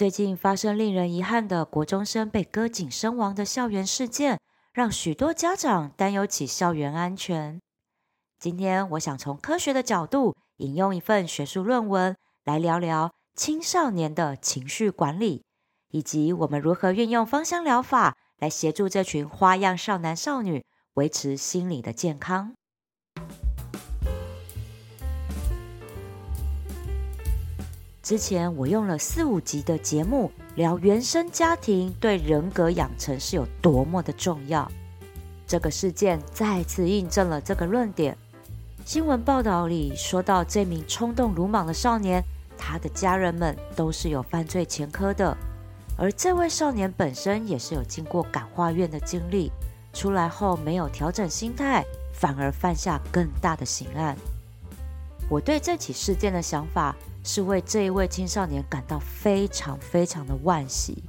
最近发生令人遗憾的国中生被割颈身亡的校园事件，让许多家长担忧起校园安全。今天，我想从科学的角度引用一份学术论文，来聊聊青少年的情绪管理，以及我们如何运用芳香疗法来协助这群花样少男少女维持心理的健康。之前我用了四五集的节目聊原生家庭对人格养成是有多么的重要，这个事件再次印证了这个论点。新闻报道里说到，这名冲动鲁莽的少年，他的家人们都是有犯罪前科的，而这位少年本身也是有经过感化院的经历，出来后没有调整心态，反而犯下更大的刑案。我对这起事件的想法。是为这一位青少年感到非常非常的惋惜，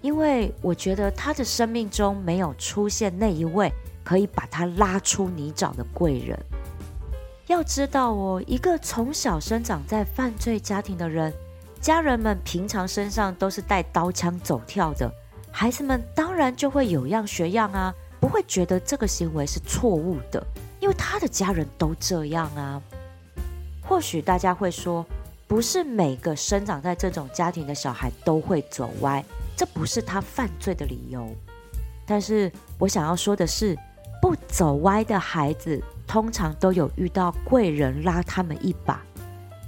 因为我觉得他的生命中没有出现那一位可以把他拉出泥沼的贵人。要知道哦，一个从小生长在犯罪家庭的人，家人们平常身上都是带刀枪走跳的，孩子们当然就会有样学样啊，不会觉得这个行为是错误的，因为他的家人都这样啊。或许大家会说，不是每个生长在这种家庭的小孩都会走歪，这不是他犯罪的理由。但是我想要说的是，不走歪的孩子通常都有遇到贵人拉他们一把。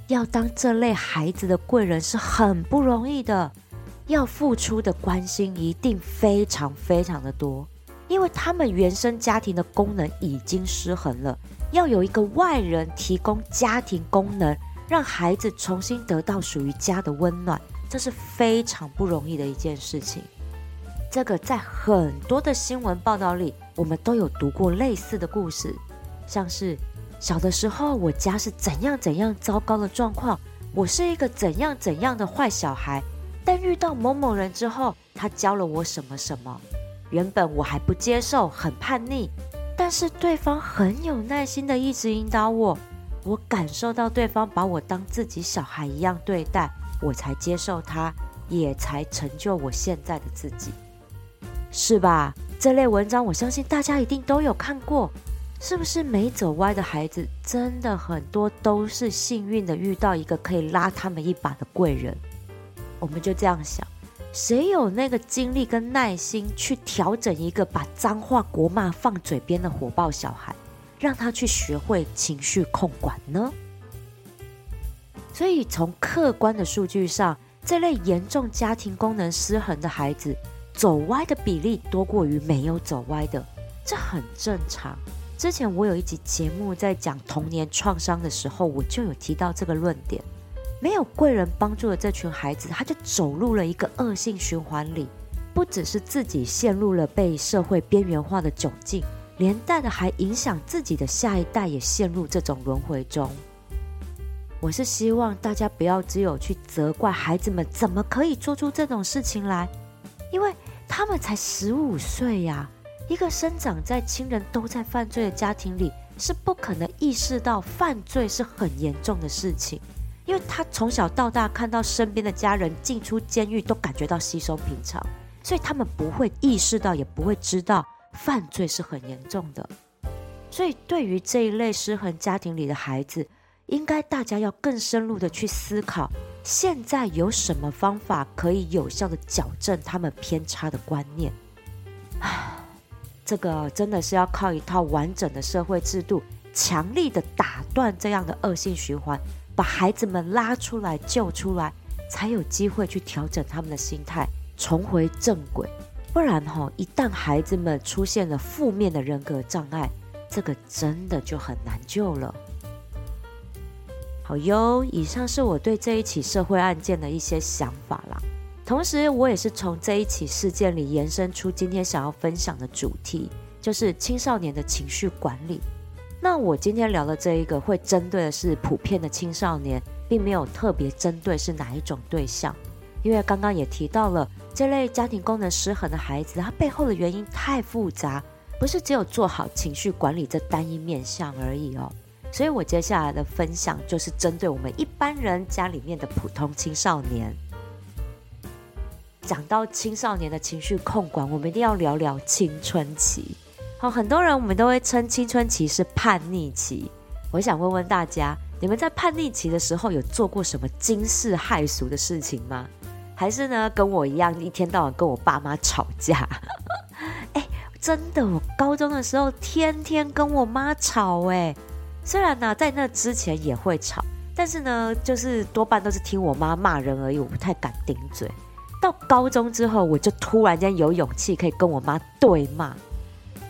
要当这类孩子的贵人是很不容易的，要付出的关心一定非常非常的多，因为他们原生家庭的功能已经失衡了，要有一个外人提供家庭功能。让孩子重新得到属于家的温暖，这是非常不容易的一件事情。这个在很多的新闻报道里，我们都有读过类似的故事，像是小的时候我家是怎样怎样糟糕的状况，我是一个怎样怎样的坏小孩，但遇到某某人之后，他教了我什么什么，原本我还不接受，很叛逆，但是对方很有耐心的一直引导我。我感受到对方把我当自己小孩一样对待，我才接受他，也才成就我现在的自己，是吧？这类文章我相信大家一定都有看过，是不是？没走歪的孩子真的很多，都是幸运的遇到一个可以拉他们一把的贵人。我们就这样想，谁有那个精力跟耐心去调整一个把脏话国骂放嘴边的火爆小孩？让他去学会情绪控管呢？所以从客观的数据上，这类严重家庭功能失衡的孩子，走歪的比例多过于没有走歪的，这很正常。之前我有一集节目在讲童年创伤的时候，我就有提到这个论点。没有贵人帮助的这群孩子，他就走入了一个恶性循环里，不只是自己陷入了被社会边缘化的窘境。连带的还影响自己的下一代，也陷入这种轮回中。我是希望大家不要只有去责怪孩子们怎么可以做出这种事情来，因为他们才十五岁呀。一个生长在亲人都在犯罪的家庭里，是不可能意识到犯罪是很严重的事情，因为他从小到大看到身边的家人进出监狱都感觉到稀松平常，所以他们不会意识到，也不会知道。犯罪是很严重的，所以对于这一类失衡家庭里的孩子，应该大家要更深入的去思考，现在有什么方法可以有效的矫正他们偏差的观念。啊，这个真的是要靠一套完整的社会制度，强力的打断这样的恶性循环，把孩子们拉出来救出来，才有机会去调整他们的心态，重回正轨。不然哈，一旦孩子们出现了负面的人格障碍，这个真的就很难救了。好哟，以上是我对这一起社会案件的一些想法啦。同时，我也是从这一起事件里延伸出今天想要分享的主题，就是青少年的情绪管理。那我今天聊的这一个，会针对的是普遍的青少年，并没有特别针对是哪一种对象。因为刚刚也提到了，这类家庭功能失衡的孩子，他背后的原因太复杂，不是只有做好情绪管理这单一面向而已哦。所以我接下来的分享就是针对我们一般人家里面的普通青少年。讲到青少年的情绪控管，我们一定要聊聊青春期。好，很多人我们都会称青春期是叛逆期。我想问问大家，你们在叛逆期的时候有做过什么惊世骇俗的事情吗？还是呢，跟我一样，一天到晚跟我爸妈吵架？哎，真的，我高中的时候天天跟我妈吵。哎，虽然呢，在那之前也会吵，但是呢，就是多半都是听我妈骂人而已，我不太敢顶嘴。到高中之后，我就突然间有勇气可以跟我妈对骂。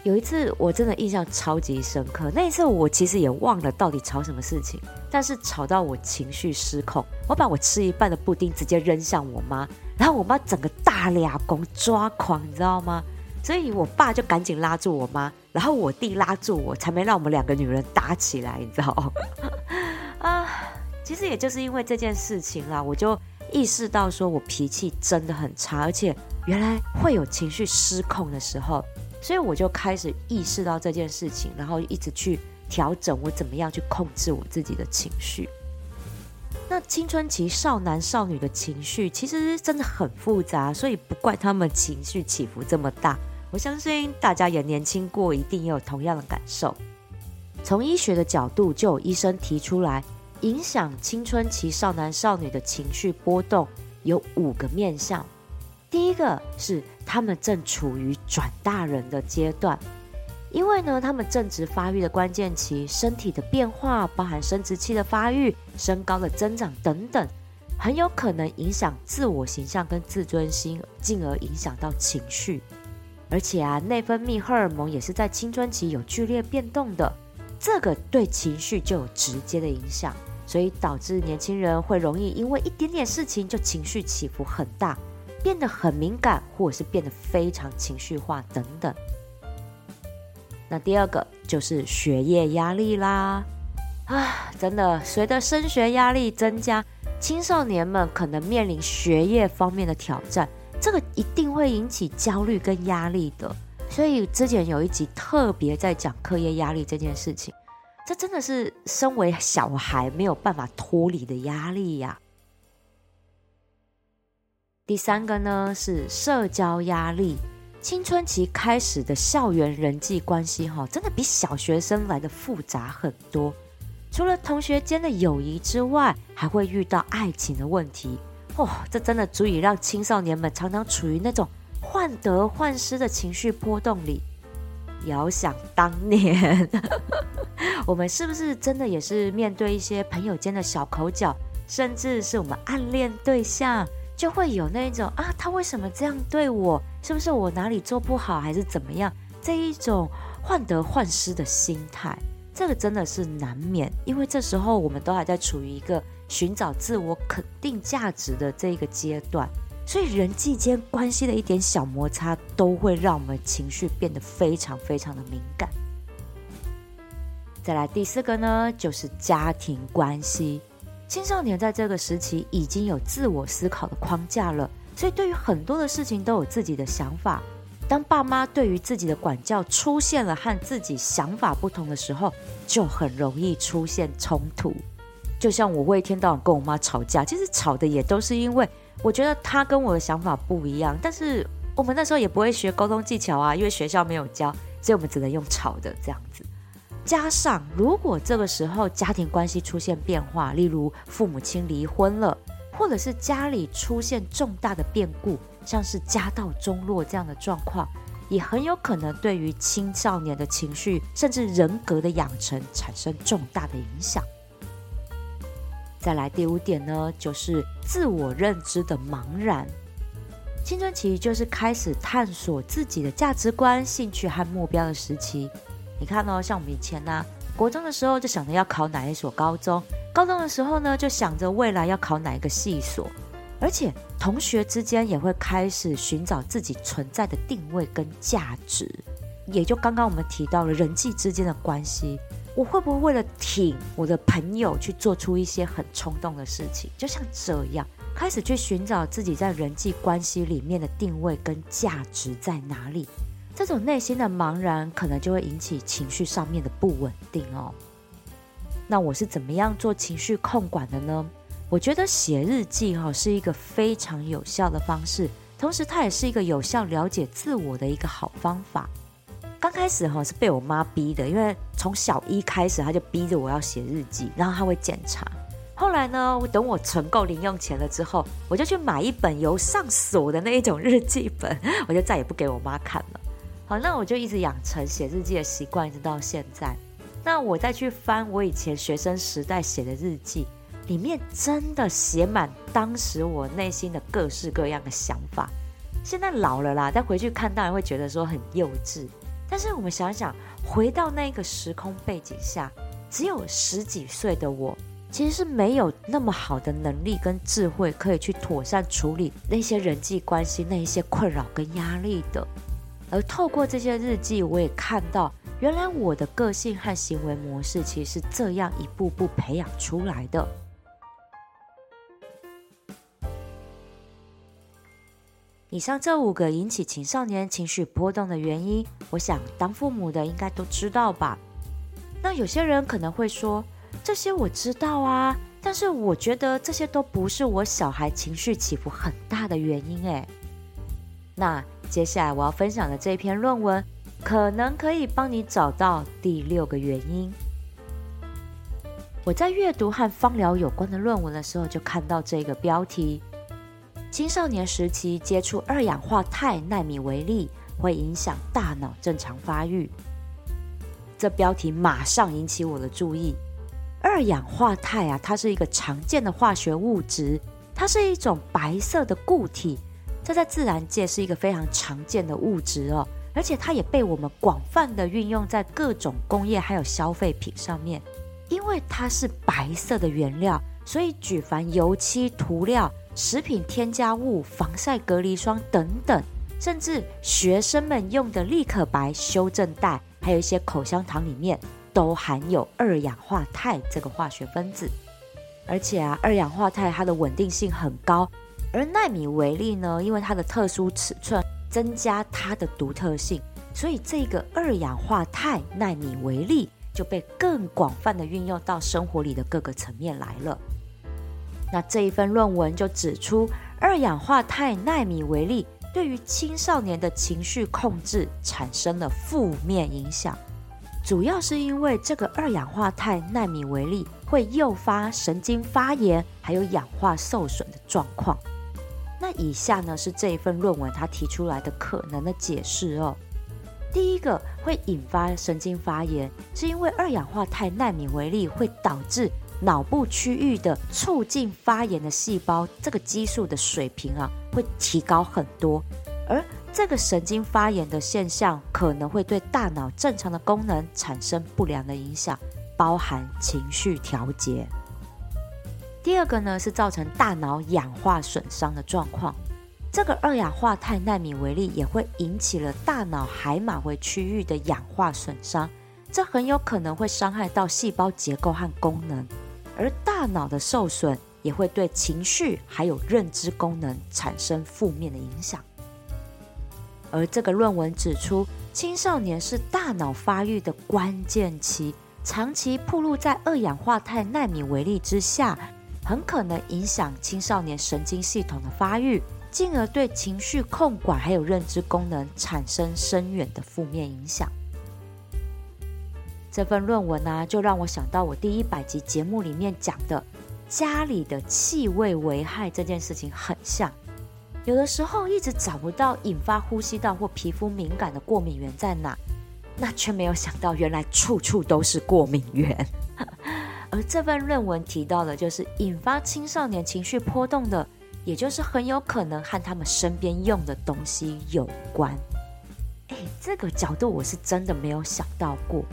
有一次我真的印象超级深刻，那一次我其实也忘了到底吵什么事情，但是吵到我情绪失控，我把我吃一半的布丁直接扔向我妈，然后我妈整个大俩公抓狂，你知道吗？所以我爸就赶紧拉住我妈，然后我弟拉住我，才没让我们两个女人打起来，你知道吗？啊，其实也就是因为这件事情啦，我就。意识到说我脾气真的很差，而且原来会有情绪失控的时候，所以我就开始意识到这件事情，然后一直去调整我怎么样去控制我自己的情绪。那青春期少男少女的情绪其实真的很复杂，所以不怪他们情绪起伏这么大。我相信大家也年轻过，一定也有同样的感受。从医学的角度，就有医生提出来。影响青春期少男少女的情绪波动有五个面向。第一个是他们正处于转大人的阶段，因为呢，他们正值发育的关键期，身体的变化包含生殖器的发育、身高的增长等等，很有可能影响自我形象跟自尊心，进而影响到情绪。而且啊，内分泌荷尔蒙也是在青春期有剧烈变动的，这个对情绪就有直接的影响。所以导致年轻人会容易因为一点点事情就情绪起伏很大，变得很敏感，或者是变得非常情绪化等等。那第二个就是学业压力啦，啊，真的，随着升学压力增加，青少年们可能面临学业方面的挑战，这个一定会引起焦虑跟压力的。所以之前有一集特别在讲课业压力这件事情。这真的是身为小孩没有办法脱离的压力呀。第三个呢是社交压力，青春期开始的校园人际关系哈，真的比小学生来的复杂很多。除了同学间的友谊之外，还会遇到爱情的问题。哦，这真的足以让青少年们常常处于那种患得患失的情绪波动里。遥想当年，我们是不是真的也是面对一些朋友间的小口角，甚至是我们暗恋对象，就会有那种啊，他为什么这样对我？是不是我哪里做不好，还是怎么样？这一种患得患失的心态，这个真的是难免，因为这时候我们都还在处于一个寻找自我肯定价值的这一个阶段。所以人际间关系的一点小摩擦，都会让我们情绪变得非常非常的敏感。再来第四个呢，就是家庭关系。青少年在这个时期已经有自我思考的框架了，所以对于很多的事情都有自己的想法。当爸妈对于自己的管教出现了和自己想法不同的时候，就很容易出现冲突。就像我会一天到晚跟我妈吵架，其实吵的也都是因为。我觉得他跟我的想法不一样，但是我们那时候也不会学沟通技巧啊，因为学校没有教，所以我们只能用吵的这样子。加上如果这个时候家庭关系出现变化，例如父母亲离婚了，或者是家里出现重大的变故，像是家道中落这样的状况，也很有可能对于青少年的情绪甚至人格的养成产生重大的影响。再来第五点呢，就是自我认知的茫然。青春期就是开始探索自己的价值观、兴趣和目标的时期。你看哦，像我们以前呢、国中的时候就想着要考哪一所高中，高中的时候呢就想着未来要考哪一个系所，而且同学之间也会开始寻找自己存在的定位跟价值。也就刚刚我们提到了人际之间的关系。我会不会为了挺我的朋友去做出一些很冲动的事情？就像这样，开始去寻找自己在人际关系里面的定位跟价值在哪里？这种内心的茫然，可能就会引起情绪上面的不稳定哦。那我是怎么样做情绪控管的呢？我觉得写日记哈是一个非常有效的方式，同时它也是一个有效了解自我的一个好方法。刚开始哈是被我妈逼的，因为从小一开始，她就逼着我要写日记，然后她会检查。后来呢，等我存够零用钱了之后，我就去买一本有上锁的那一种日记本，我就再也不给我妈看了。好，那我就一直养成写日记的习惯，一直到现在。那我再去翻我以前学生时代写的日记，里面真的写满当时我内心的各式各样的想法。现在老了啦，再回去看当然会觉得说很幼稚。但是我们想想，回到那个时空背景下，只有十几岁的我，其实是没有那么好的能力跟智慧，可以去妥善处理那些人际关系、那一些困扰跟压力的。而透过这些日记，我也看到，原来我的个性和行为模式其实是这样一步步培养出来的。以上这五个引起青少年情绪波动的原因，我想当父母的应该都知道吧？那有些人可能会说，这些我知道啊，但是我觉得这些都不是我小孩情绪起伏很大的原因，诶。那接下来我要分享的这篇论文，可能可以帮你找到第六个原因。我在阅读和芳疗有关的论文的时候，就看到这个标题：青少年时期接触二氧化钛纳米微粒会影响大脑正常发育。这标题马上引起我的注意。二氧化钛啊，它是一个常见的化学物质，它是一种白色的固体。这在自然界是一个非常常见的物质哦，而且它也被我们广泛的运用在各种工业还有消费品上面。因为它是白色的原料，所以举凡油漆、涂料、食品添加物、防晒隔离霜等等，甚至学生们用的立可白、修正带，还有一些口香糖里面，都含有二氧化钛这个化学分子。而且啊，二氧化钛它的稳定性很高。而纳米微粒呢，因为它的特殊尺寸，增加它的独特性，所以这个二氧化钛纳米微粒就被更广泛的运用到生活里的各个层面来了。那这一份论文就指出，二氧化钛纳米微粒对于青少年的情绪控制产生了负面影响，主要是因为这个二氧化钛纳米微粒会诱发神经发炎，还有氧化受损的状况。那以下呢是这一份论文他提出来的可能的解释哦。第一个会引发神经发炎，是因为二氧化钛纳米微粒会导致脑部区域的促进发炎的细胞这个激素的水平啊会提高很多，而这个神经发炎的现象可能会对大脑正常的功能产生不良的影响，包含情绪调节。第二个呢是造成大脑氧化损伤的状况，这个二氧化钛纳米微粒也会引起了大脑海马回区域的氧化损伤，这很有可能会伤害到细胞结构和功能，而大脑的受损也会对情绪还有认知功能产生负面的影响。而这个论文指出，青少年是大脑发育的关键期，长期暴露在二氧化钛纳米微粒之下。很可能影响青少年神经系统的发育，进而对情绪控管还有认知功能产生深远的负面影响。这份论文呢、就让我想到我第一百集节目里面讲的家里的气味危害这件事情很像。有的时候一直找不到引发呼吸道或皮肤敏感的过敏源在哪，那却没有想到原来处处都是过敏源。而这份论文提到的，就是引发青少年情绪波动的，也就是很有可能和他们身边用的东西有关。诶，这个角度我是真的没有想到过。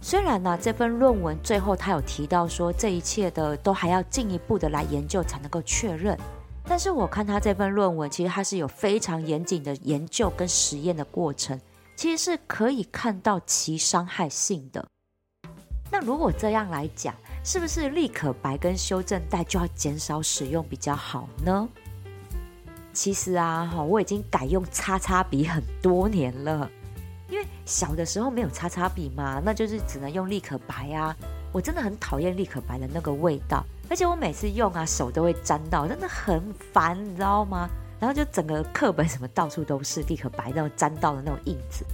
虽然呢，这份论文最后他有提到说，这一切的都还要进一步的来研究才能够确认，但是我看他这份论文，其实他是有非常严谨的研究跟实验的过程，其实是可以看到其伤害性的。那如果这样来讲，是不是立可白跟修正带就要减少使用比较好呢？其实啊，哈，我已经改用擦擦笔很多年了，因为小的时候没有擦擦笔嘛，那就是只能用立可白啊。我真的很讨厌立可白的那个味道，而且我每次用啊，手都会沾到，真的很烦，你知道吗？然后就整个课本什么到处都是，立可白那种沾到的那种印子。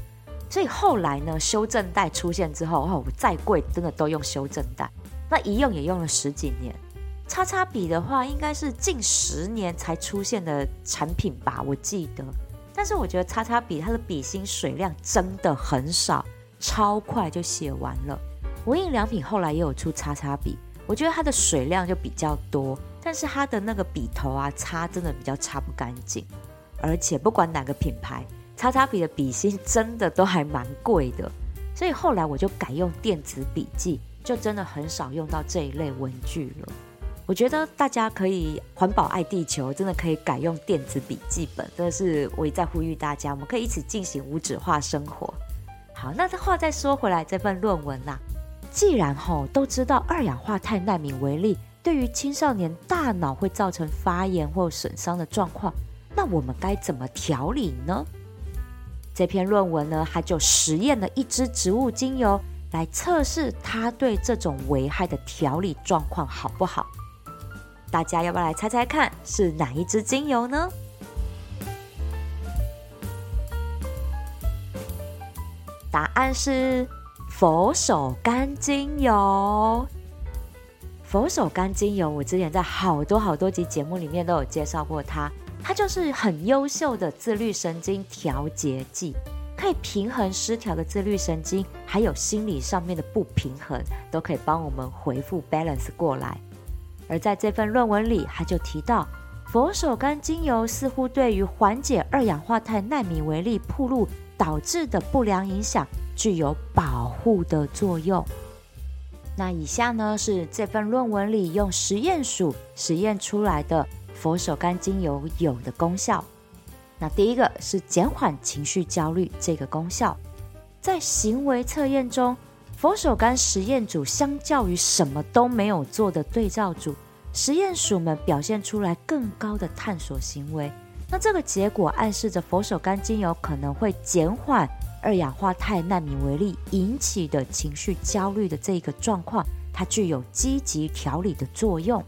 所以后来呢，修正带出现之后，哦，我再贵真的都用修正带。那一用也用了十几年。叉叉笔的话，应该是近十年才出现的产品吧，我记得。但是我觉得叉叉笔它的笔芯水量真的很少，超快就写完了。无印良品后来也有出叉叉笔，我觉得它的水量就比较多，但是它的那个笔头啊，擦真的比较擦不干净。而且不管哪个品牌，叉叉笔的笔芯真的都还蛮贵的，所以后来我就改用电子笔记。就真的很少用到这一类文具了。我觉得大家可以环保爱地球，真的可以改用电子笔记本。真的是我也在呼吁大家，我们可以一起进行无纸化生活。好，那这话再说回来，这份论文啦、既然吼都知道二氧化碳奈米微粒对于青少年大脑会造成发炎或损伤的状况，那我们该怎么调理呢？这篇论文呢，它就实验了一支植物精油。来测试它对这种危害的调理状况好不好？大家要不要来猜猜看是哪一支精油呢？答案是佛手柑精油。佛手柑精油，我之前在好多好多集节目里面都有介绍过它，它就是很优秀的自律神经调节剂。可以平衡失调的自律神经，还有心理上面的不平衡，都可以帮我们回复 balance 过来。而在这份论文里，他就提到，佛手柑精油似乎对于缓解二氧化碳纳米微粒暴露导致的不良影响，具有保护的作用。那以下呢，是这份论文里用实验鼠实验出来的佛手柑精油有的功效。那第一个是减缓情绪焦虑这个功效，在行为测验中，佛手柑实验组相较于什么都没有做的对照组，实验鼠们表现出来更高的探索行为。那这个结果暗示着佛手柑精油可能会减缓二氧化碳纳米微粒引起的情绪焦虑的这个状况，它具有积极调理的作用。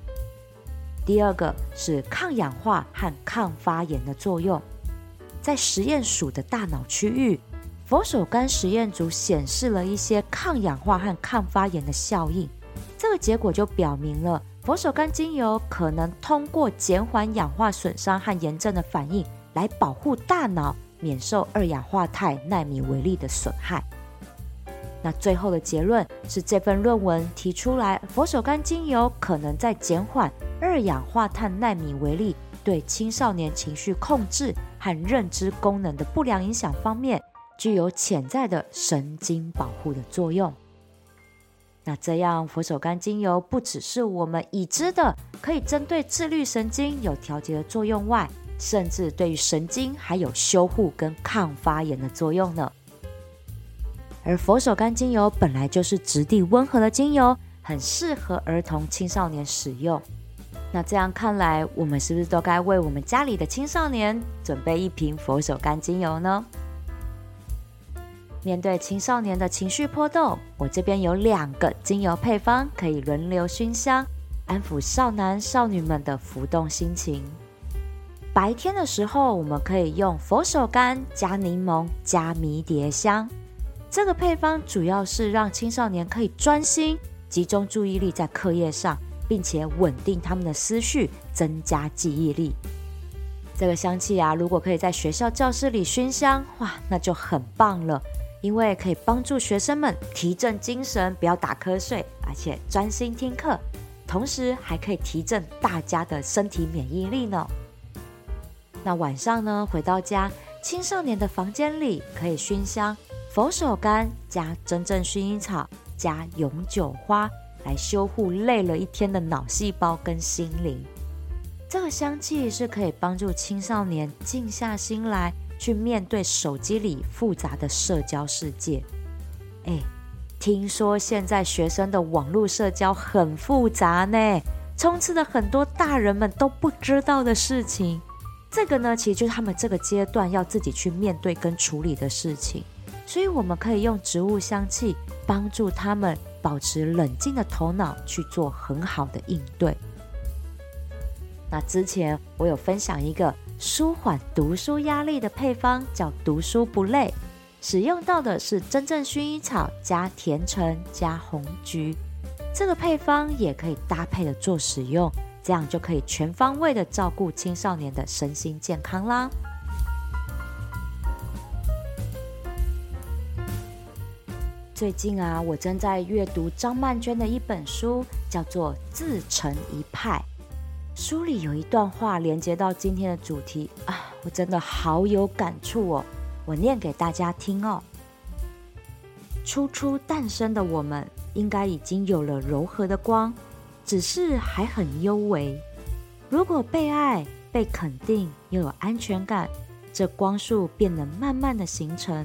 第二个是抗氧化和抗发炎的作用。在实验鼠的大脑区域，佛手柑实验组显示了一些抗氧化和抗发炎的效应。这个结果就表明了佛手柑精油可能通过减缓氧化损伤和炎症的反应，来保护大脑免受二氧化碳纳米微粒的损害。那最后的结论是，这份论文提出来，佛手柑精油可能在减缓二氧化碳纳米微粒对青少年情绪控制和认知功能的不良影响方面，具有潜在的神经保护的作用。那这样，佛手柑精油不只是我们已知的可以针对自律神经有调节的作用外，甚至对于神经还有修护跟抗发炎的作用呢。而佛手柑精油本来就是质地温和的精油，很适合儿童青少年使用。那这样看来，我们是不是都该为我们家里的青少年准备一瓶佛手柑精油呢？面对青少年的情绪波动，我这边有两个精油配方可以轮流熏香，安抚少男少女们的浮动心情。白天的时候，我们可以用佛手柑加柠檬加迷迭香，这个配方主要是让青少年可以专心集中注意力在课业上。并且稳定他们的思绪，增加记忆力。这个香气啊，如果可以在学校教室里熏香，哇，那就很棒了。因为可以帮助学生们提振精神，不要打瞌睡，而且专心听课，同时还可以提振大家的身体免疫力呢。那晚上呢，回到家，青少年的房间里可以熏香佛手柑加真正薰衣草加永久花。来修护累了一天的脑细胞跟心灵，这个香气是可以帮助青少年静下心来，去面对手机里复杂的社交世界。哎，听说现在学生的网络社交很复杂呢，充斥着很多大人们都不知道的事情。这个呢，其实就是他们这个阶段要自己去面对跟处理的事情。所以我们可以用植物香气帮助他们。保持冷静的头脑去做很好的应对。那之前我有分享一个舒缓读书压力的配方叫“读书不累”，使用到的是真正薰衣草加甜橙加红橘。这个配方也可以搭配的做使用，这样就可以全方位的照顾青少年的身心健康啦。最近啊，我正在阅读张曼娟的一本书，叫做《自成一派》。书里有一段话连接到今天的主题啊，我真的好有感触哦。我念给大家听哦。初初诞生的我们，应该已经有了柔和的光，只是还很幽微。如果被爱、被肯定，又有安全感，这光束便能慢慢的形成。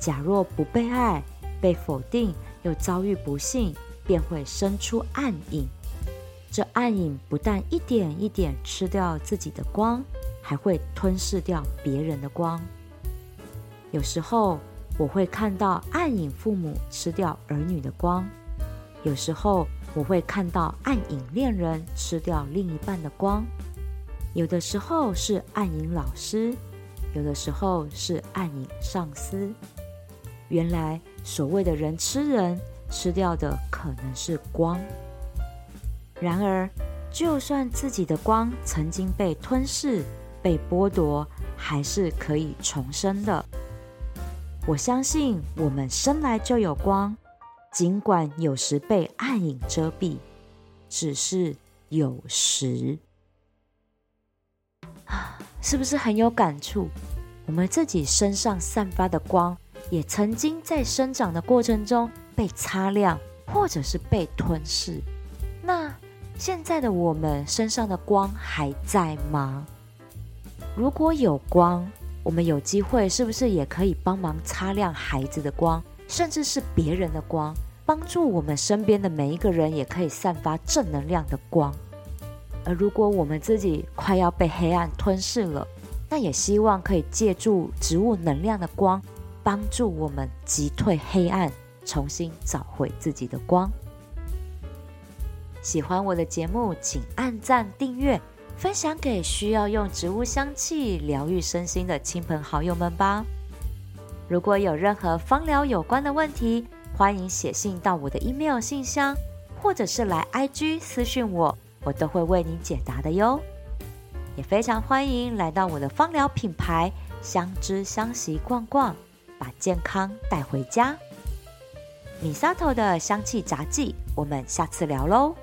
假若不被爱，被否定，又遭遇不幸，便会生出暗影。这暗影不但一点一点吃掉自己的光，还会吞噬掉别人的光。有时候我会看到暗影父母吃掉儿女的光，有时候我会看到暗影恋人吃掉另一半的光，有的时候是暗影老师，有的时候是暗影上司。原来。所谓的人吃人，吃掉的可能是光。然而，就算自己的光曾经被吞噬、被剥夺，还是可以重生的。我相信我们生来就有光，尽管有时被暗影遮蔽，只是有时。啊，是不是很有感触？我们自己身上散发的光。也曾经在生长的过程中被擦亮，或者是被吞噬。那现在的我们身上的光还在吗？如果有光，我们有机会是不是也可以帮忙擦亮孩子的光，甚至是别人的光，帮助我们身边的每一个人也可以散发正能量的光？而如果我们自己快要被黑暗吞噬了，那也希望可以借助植物能量的光。帮助我们击退黑暗，重新找回自己的光。喜欢我的节目，请按赞、订阅、分享给需要用植物香气疗愈身心的亲朋好友们吧。如果有任何芳疗有关的问题，欢迎写信到我的 email 信箱，或者是来 IG 私讯我，我都会为你解答的哟。也非常欢迎来到我的芳疗品牌香知香息逛逛。把健康带回家，米沙头的香气杂技，我们下次聊喽。